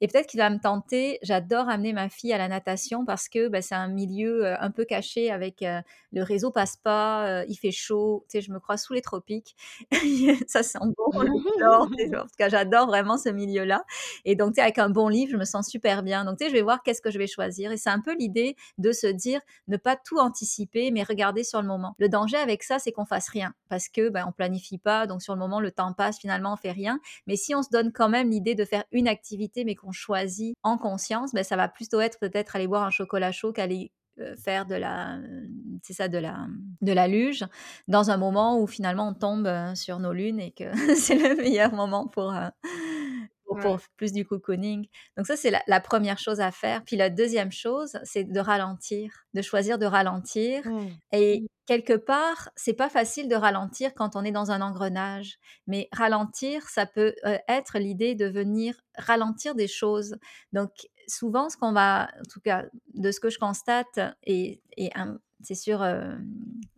et peut-être qu'il va me tenter. J'adore amener ma fille à la natation parce que, bah, c'est un milieu, heu, un peu caché avec, heu, le réseau passe pas, heu, il fait chaud, tu sais, je me crois sous les tropiques. Ça sent bon sais, en tout cas, j'adore vraiment ce milieu-là et donc tu sais, avec un bon livre, je me sens super bien. Donc tu sais, je vais voir qu'est-ce que je vais choisir et c'est un peu l'idée de se dire: ne pas tout anticiper, mais regarder sur le moment. Le danger avec ça, c'est qu'on fasse rien parce que, ben, on planifie pas, donc sur le moment, le temps passe, finalement, on fait rien. Mais si on se donne quand même l'idée de faire une activité, mais qu'on choisit en conscience, ben, ça va plutôt être peut-être aller boire un chocolat chaud qu'aller euh, faire de la, c'est ça, de la, de la luge dans un moment où finalement on tombe euh, sur nos lunes et que c'est le meilleur moment pour, euh, pour, plus du cocooning. Donc ça, c'est la, la première chose à faire. Puis la deuxième chose, c'est de ralentir, de choisir de ralentir. Mmh. Et quelque part, c'est pas facile de ralentir quand on est dans un engrenage. Mais ralentir, ça peut euh, être l'idée de venir ralentir des choses. Donc souvent, ce qu'on va, en tout cas, de ce que je constate, et, c'est sûr, euh,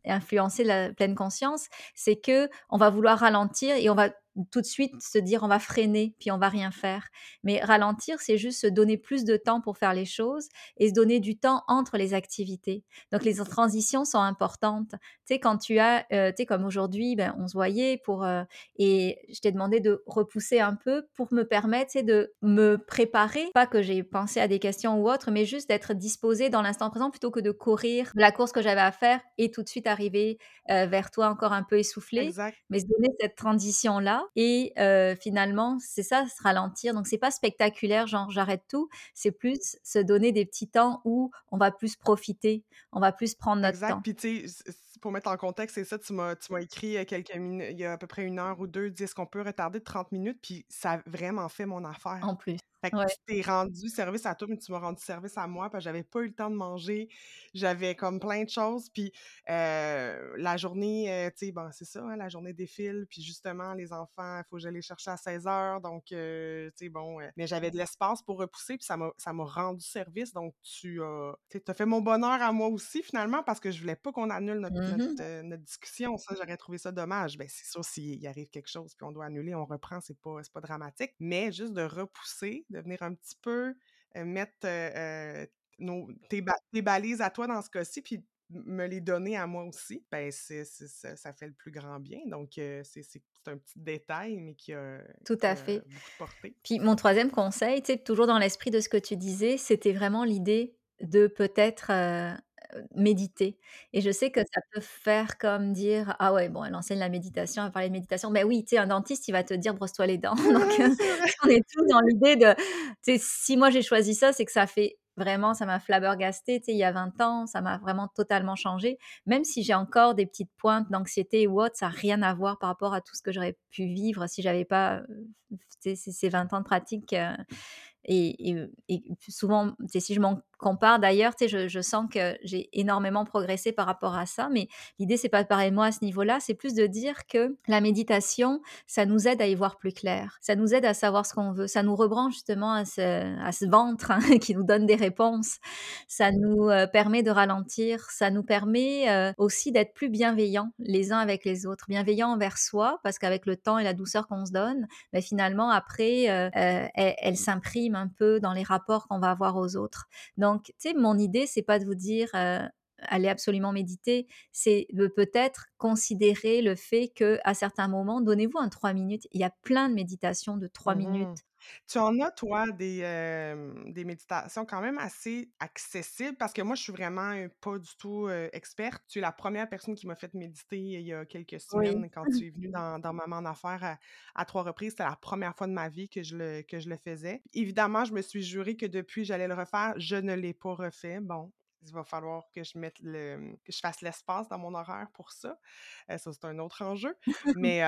influencer la pleine conscience, c'est que on va vouloir ralentir et on va tout de suite se dire on va freiner puis on va rien faire. Mais ralentir, c'est juste se donner plus de temps pour faire les choses et se donner du temps entre les activités. Donc les transitions sont importantes. Tu sais, quand tu as, euh, tu sais, comme aujourd'hui, ben, on se voyait pour, euh, et je t'ai demandé de repousser un peu pour me permettre, sais, de me préparer. Pas que j'ai pensé à des questions ou autres, mais juste d'être disposée dans l'instant présent plutôt que de courir la course que j'avais à faire et tout de suite arriver euh, vers toi encore un peu essoufflé Exact. mais se donner cette transition-là et heu, finalement, c'est ça, se ralentir. Donc c'est pas spectaculaire, genre j'arrête tout, c'est plus se donner des petits temps où on va plus profiter, on va plus prendre notre Exact. temps, Puis, tu sais, c- c- pour mettre en contexte, c'est ça, tu m'as, tu m'as écrit il y a quelques minutes, il y a à peu près une heure ou deux, dis est-ce qu'on peut retarder de 30 minutes? Puis, ça a vraiment fait mon affaire. en plus. Fait que Ouais. tu t'es rendu service à toi, mais tu m'as rendu service à moi parce que j'avais pas eu le temps de manger. J'avais comme plein de choses. Puis euh, la journée, euh, tu sais, bon, c'est ça, hein, la journée défile. Puis justement, les enfants, il faut que je les chercher à 16 heures. Donc, euh, tu sais, bon. mais j'avais de l'espace pour repousser, puis ça m'a, ça m'a rendu service. Donc, tu as, tu as fait mon bonheur à moi aussi, finalement, parce que je voulais pas qu'on annule notre, notre, Mmh euh, notre discussion. Ça, j'aurais trouvé ça dommage. Ben, c'est sûr, s'il arrive quelque chose, puis on doit annuler, on reprend, c'est pas, c'est pas dramatique. Mais juste de repousser, de venir un petit peu euh, mettre euh, nos, tes, ba- tes balises à toi dans ce cas-ci, puis me les donner à moi aussi, ben c'est, ça, ça fait le plus grand bien. Donc, euh, c'est, un petit détail, mais qui a, Tout à a fait. portée. Puis mon troisième conseil, tu sais, toujours dans l'esprit de ce que tu disais, c'était vraiment l'idée de peut-être, heu, méditer et je sais que ça peut faire comme dire: «Ah ouais, bon, elle enseigne la méditation, elle va parler de méditation». Ben oui, tu sais, un dentiste, il va te dire: «Brosse-toi les dents». Donc heu, c'est vrai. on est tous dans l'idée de tu sais, si moi j'ai choisi ça, c'est que ça fait vraiment ça m'a flabbergasté, tu sais, il y a 20 ans, ça m'a vraiment totalement changé. Même si j'ai encore des petites pointes d'anxiété ou autre, ça a rien à voir par rapport à tout ce que j'aurais pu vivre si j'avais pas, heu, tu sais, ces ces 20 ans de pratique, heu et et et souvent, tu sais, si je m'en compare d'ailleurs, tu sais, je sens que j'ai énormément progressé par rapport à ça, mais l'idée, c'est pas de parler moi à ce niveau-là, c'est plus de dire que la méditation, ça nous aide à y voir plus clair. Ça nous aide à savoir ce qu'on veut. Ça nous rebranche justement à ce ventre, hein, qui nous donne des réponses. Ça nous, heu, permet de ralentir. Ça nous permet, heu, aussi d'être plus bienveillants les uns avec les autres. Bienveillants envers soi, parce qu'avec le temps et la douceur qu'on se donne, beh, finalement après, heu, elle s'imprime un peu dans les rapports qu'on va avoir aux autres. Tu sais, mon idée, c'est pas de vous dire, «Allez absolument méditer», c'est de peut-être considérer le fait que à certains moments, donnez-vous un 3 minutes. Il y a plein de méditations de 3 Mhm. minutes. Tu en as, toi, des, euh, des méditations quand même assez accessibles? Parce que moi, je suis vraiment euh, pas du tout euh, experte. Tu es la première personne qui m'a fait méditer il y a quelques Oui. semaines quand tu es venue dans, dans Maman en Affaires à, à trois reprises. C'était la première fois de ma vie que je le, que je le faisais. Évidemment, je me suis juré que depuis, j'allais le refaire. Je ne l'ai pas refait. Bon, il va falloir que je mette le que je fasse l'espace dans mon horaire pour ça. Euh, ça, c'est un autre enjeu. Mais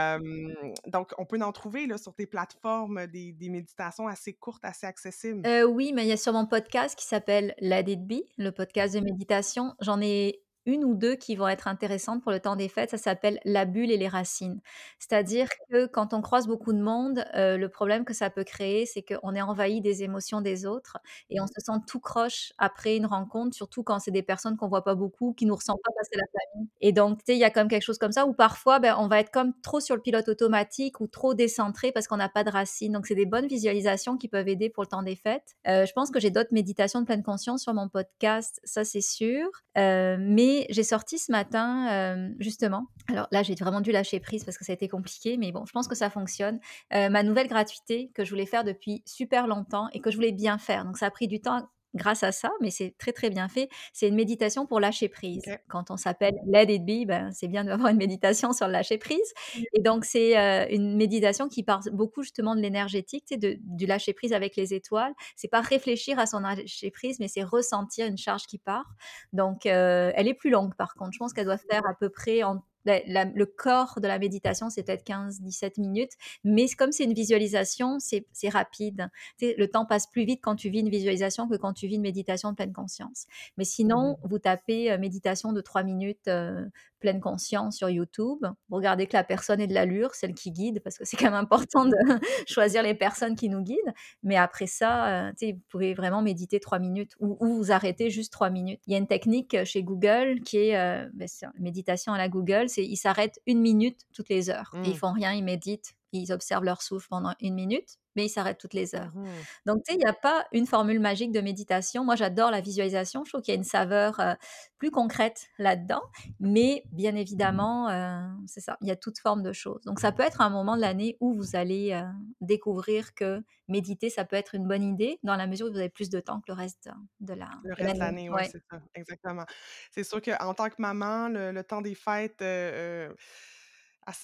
donc, on peut en trouver là, sur tes plateformes des, des méditations assez courtes, assez accessibles. Euh, oui, mais il y a sur mon podcast qui s'appelle It Be, le podcast de méditation. J'en ai une ou deux qui vont être intéressantes pour le temps des fêtes. Ça s'appelle la bulle et les racines. C'est-à-dire que quand on croise beaucoup de monde, euh, le problème que ça peut créer, c'est qu'on est envahi des émotions des autres et on se sent tout croche après une rencontre, surtout quand c'est des personnes qu'on voit pas beaucoup, qui nous ressemblent pas c'est la famille. Et donc, tu sais, il y a comme quelque chose comme ça où parfois, ben, on va être comme trop sur le pilote automatique ou trop décentré parce qu'on n'a pas de racines. Donc, c'est des bonnes visualisations qui peuvent aider pour le temps des fêtes. Euh, je pense que j'ai d'autres méditations de pleine conscience sur mon podcast, ça c'est sûr. Euh, mais j'ai sorti ce matin, justement, alors là, j'ai vraiment dû lâcher prise parce que ça a été compliqué, mais bon, je pense que ça fonctionne. ma nouvelle gratuité que je voulais faire depuis super longtemps et que je voulais bien faire. Donc ça a pris du temps grâce à ça, mais c'est très très bien fait. C'est une méditation pour lâcher prise. Quand on s'appelle Let It Be, ben, c'est bien d'avoir une méditation sur le lâcher prise. Et donc c'est une méditation qui parle beaucoup justement de l'énergétique, de, du lâcher prise avec les étoiles. C'est pas réfléchir à son lâcher prise, mais c'est ressentir une charge qui part. Donc elle est plus longue par contre. Je pense qu'elle doit faire à peu près le corps de la méditation, c'est peut-être 15-17 minutes, mais comme c'est une visualisation, c'est rapide. le temps passe plus vite quand tu vis une visualisation que quand tu vis une méditation de pleine conscience. Mais sinon, mmh. vous tapez euh, méditation de 3 minutes euh, pleine conscience sur YouTube. Vous regardez que la personne est de l'allure, celle qui guide, parce que c'est quand même important de choisir les personnes qui nous guident. Mais après ça, euh, vous pouvez vraiment méditer 3 minutes ou, vous arrêtez juste 3 minutes. Il y a une technique chez Google qui est ben, méditation à la Google ils s'arrêtent une minute toutes les heures. ils mmh. font rien, ils méditent, ils observent leur souffle pendant une minute, mais ils s'arrêtent toutes les heures. Mmh. Donc, tu sais, il n'y a pas une formule magique de méditation. Moi, j'adore la visualisation. Je trouve qu'il y a une saveur euh, plus concrète là-dedans. Mais bien évidemment, euh, c'est ça, il y a toute forme de choses. Donc, ça peut être un moment de l'année où vous allez euh, découvrir que méditer, ça peut être une bonne idée dans la mesure où vous avez plus de temps que le reste de la Le reste de l'année, oui, c'est ça, exactement. C'est sûr qu'en tant que maman, le, temps des fêtes,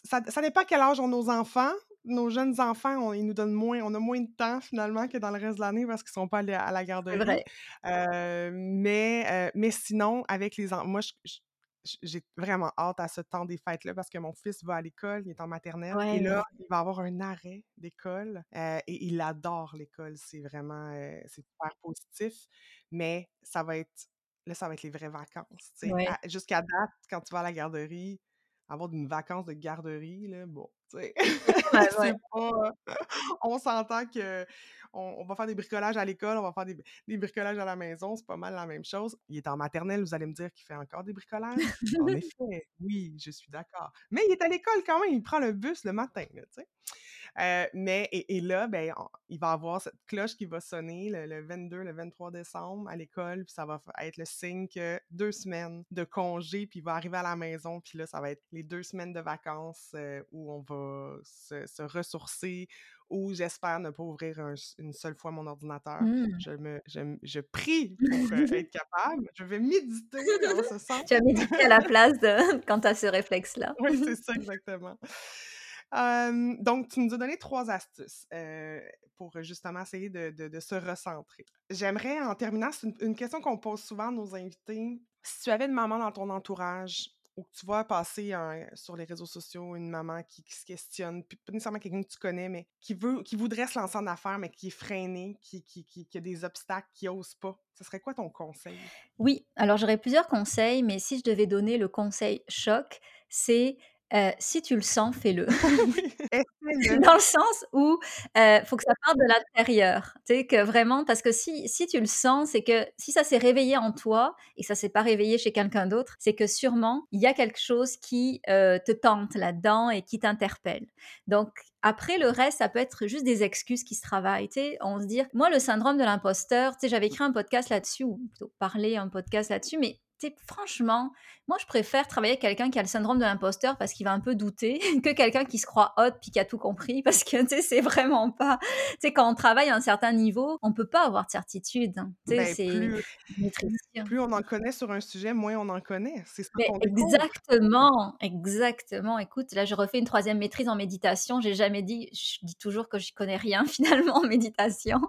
ça, ça dépend quel âge ont nos enfants, nos jeunes enfants, on, ils nous donnent moins, on a moins de temps finalement que dans le reste de l'année parce qu'ils sont pas allés à la garderie. Vrai. mais, mais sinon, avec les enfants, moi, j'ai vraiment hâte à ce temps des fêtes-là parce que mon fils va à l'école, il est en maternelle, et là, il va avoir un arrêt d'école et il adore l'école. C'est vraiment, c'est super positif, mais ça va être, là, ça va être les vraies vacances. Jusqu'à date, quand tu vas à la garderie, avoir une vacance de garderie, là, bon, pas... on s'entend que on, va faire des bricolages à l'école, on va faire des, des, bricolages à la maison, c'est pas mal la même chose. Il est en maternelle, vous allez me dire qu'il fait encore des bricolages? en effet, oui, je suis d'accord. Mais il est à l'école quand même, il prend le bus le matin, tu sais. Euh, mais, et, là, ben, il va avoir cette cloche qui va sonner le, 22, le 23 décembre à l'école, puis ça va être le signe que deux semaines de congé, puis il va arriver à la maison, puis là, ça va être les deux semaines de vacances euh, où on va se, ressourcer, où j'espère ne pas ouvrir une seule fois mon ordinateur. Mmh. Je, me, je, prie pour euh, être capable. Je vais méditer dans ce sens. Tu vas méditer à la place de quand tu as ce réflexe-là. oui, c'est ça, exactement donc, tu nous as donné trois astuces pour justement essayer de, se recentrer. J'aimerais, en terminant, c'est une, question qu'on pose souvent à nos invités. Si tu avais une maman dans ton entourage ou que tu vois passer sur les réseaux sociaux une maman qui, se questionne, pas nécessairement quelqu'un que tu connais, mais qui veut, qui voudrait se lancer en affaires, mais qui est freinée, qui, qui, qui a des obstacles, qui n'ose pas, ce serait quoi ton conseil? Oui, alors j'aurais plusieurs conseils, mais si je devais donner le conseil choc, c'est si tu le sens, fais-le. Dans le sens où il faut que ça parte de l'intérieur. Tu sais, que vraiment, parce que si, si tu le sens, c'est que si ça s'est réveillé en toi et que ça s'est pas réveillé chez quelqu'un d'autre, c'est que sûrement il y a quelque chose qui te tente là-dedans et qui t'interpelle. Donc après, le reste, ça peut être juste des excuses qui se travaillent. Tu sais, on se dit, moi, le syndrome de l'imposteur, tu sais, j'avais écrit un podcast là-dessus, ou plutôt parlé un podcast là-dessus, mais franchement, moi, je préfère travailler avec quelqu'un qui a le syndrome de l'imposteur parce qu'il va un peu douter que quelqu'un qui se croit hot puis qui a tout compris parce que, tu sais, c'est vraiment pas... Tu sais, quand on travaille à un certain niveau, on peut pas avoir de certitude. Hein. Tu sais, Ben, c'est plus, plus on en connaît sur un sujet, moins on en connaît. C'est ça découvre. exactement, exactement. Écoute, là, je refais une troisième maîtrise en méditation. J'ai jamais dit, je dis toujours que je connais rien finalement en méditation.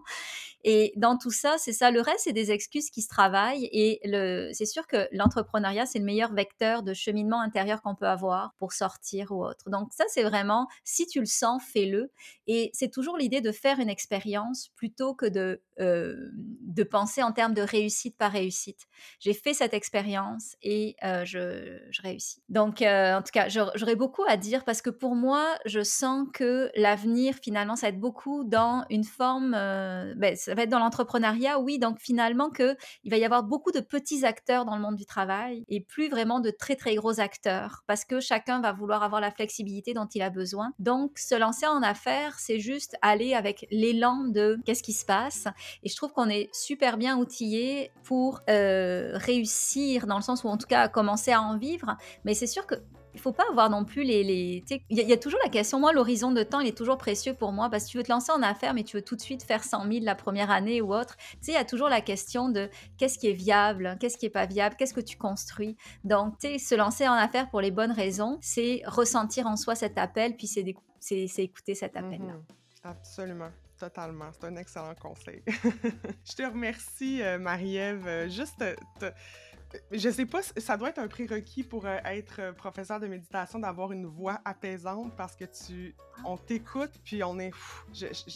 Et dans tout ça, c'est ça. Le reste, c'est des excuses qui se travaillent. Et le, c'est sûr que l'entrepreneuriat, c'est le meilleur vecteur de cheminement intérieur qu'on peut avoir pour sortir ou autre. Donc ça, c'est vraiment, si tu le sens, fais-le. Et c'est toujours l'idée de faire une expérience plutôt que de, euh, de penser en termes de réussite par réussite. J'ai fait cette expérience et euh, je, réussis. Donc, euh, en tout cas, j'aurais beaucoup à dire parce que pour moi, je sens que l'avenir, finalement, ça va être beaucoup dans une forme, ben, ça va être dans l'entrepreneuriat, oui. Donc, finalement, que il va y avoir beaucoup de petits acteurs dans le monde du travail et plus vraiment de très, très gros acteurs parce que chacun va vouloir avoir la flexibilité dont il a besoin. Donc, se lancer en affaires, c'est juste aller avec l'élan de qu'est-ce qui se passe. Et je trouve qu'on est super bien outillé pour euh, réussir, dans le sens où en tout cas commencer à en vivre. Mais c'est sûr que il faut pas avoir non plus les. il y, a toujours la question, moi, l'horizon de temps, il est toujours précieux pour moi parce que tu veux te lancer en affaires, mais tu veux tout de suite faire 100 000 la première année ou autre. Tu sais, il y a toujours la question de qu'est-ce qui est viable, qu'est-ce qui est pas viable, qu'est-ce que tu construis. Donc, se lancer en affaires pour les bonnes raisons, c'est ressentir en soi cet appel, puis c'est écouter cet appel-là. Mm -hmm. Absolument. Totalement. C'est un excellent conseil. je te remercie, euh, Marie-Ève. Juste. Te je sais pas, ça doit être un prérequis pour euh, être professeur de méditation d'avoir une voix apaisante parce que tu, on t'écoute puis on est,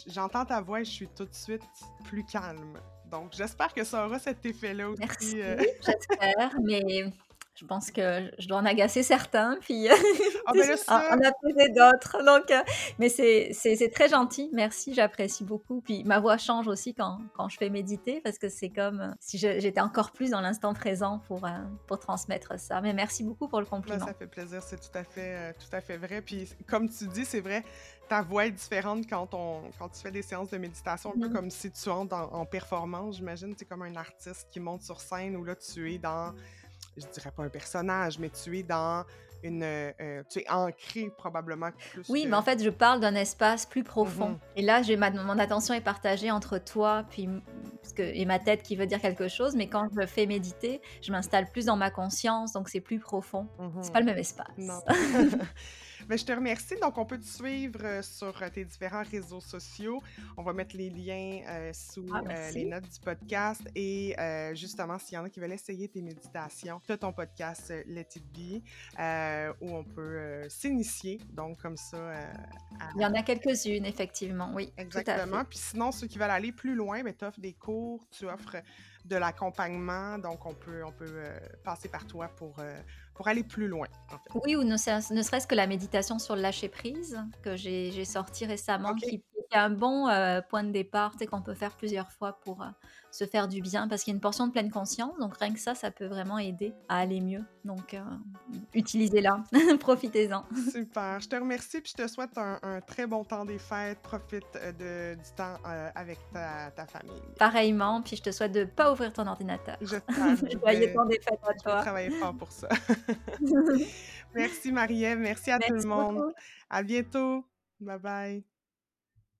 j'entends ta voix et je suis tout de suite plus calme. Donc j'espère que ça aura cet effet-là aussi. Merci, euh... j'espère, mais je pense que je dois en agacer certains, puis ben là, ça... en apaiser d'autres. Donc, euh, mais c'est très gentil, merci, j'apprécie beaucoup. Puis ma voix change aussi quand, quand je fais méditer, parce que c'est comme euh, si j'étais encore plus dans l'instant présent pour, euh, pour transmettre ça. Mais merci beaucoup pour le compliment. Ben, ça fait plaisir, c'est tout, à fait, tout à fait vrai. Puis comme tu dis, c'est vrai, ta voix est différente quand, on, quand tu fais des séances de méditation, un mmh. peu comme si tu entres en, en performance, j'imagine. Tu es comme un artiste qui monte sur scène où là, tu es dans je dirais pas un personnage, mais tu es dans une. Euh, tu es ancré probablement plus. Oui, que... mais en fait, je parle d'un espace plus profond. Mm -hmm. Et là, j'ai ma, mon attention est partagée entre toi puis, parce que, et ma tête qui veut dire quelque chose, mais quand je fais méditer, je m'installe plus dans ma conscience, donc c'est plus profond. Mm -hmm. C'est pas le même espace. Non. Mais je te remercie. Donc, on peut te suivre sur tes différents réseaux sociaux. On va mettre les liens euh, sous ah, euh, les notes du podcast. Et euh, justement, s'il y en a qui veulent essayer tes méditations, tu as ton podcast Let It Be, où on peut s'initier. Donc, comme ça. À... Il y en a quelques-unes, effectivement. Oui. Exactement. Puis sinon, ceux qui veulent aller plus loin, ben, tu offres des cours, tu offres de l'accompagnement. Donc, on peut, on peut passer par toi pour pour aller plus loin. En fait. Oui, ou ne, ne serait-ce que la méditation sur le lâcher-prise que j'ai sorti récemment, okay. qui, un bon euh, point de départ qu'on peut faire plusieurs fois pour euh, se faire du bien, parce qu'il y a une portion de pleine conscience, donc rien que ça, ça peut vraiment aider à aller mieux. Donc, euh, utilisez-la, profitez-en. Super, je te remercie, puis je te souhaite un, un très bon temps des fêtes, profite de, du temps avec ta, ta, famille. Pareillement, puis je te souhaite de ne pas ouvrir ton ordinateur. Je Joyeux temps des fêtes à toi. Je vais travailler fort pour ça. merci Marie-Ève, merci à merci tout le monde. Beaucoup. À bientôt. Bye bye.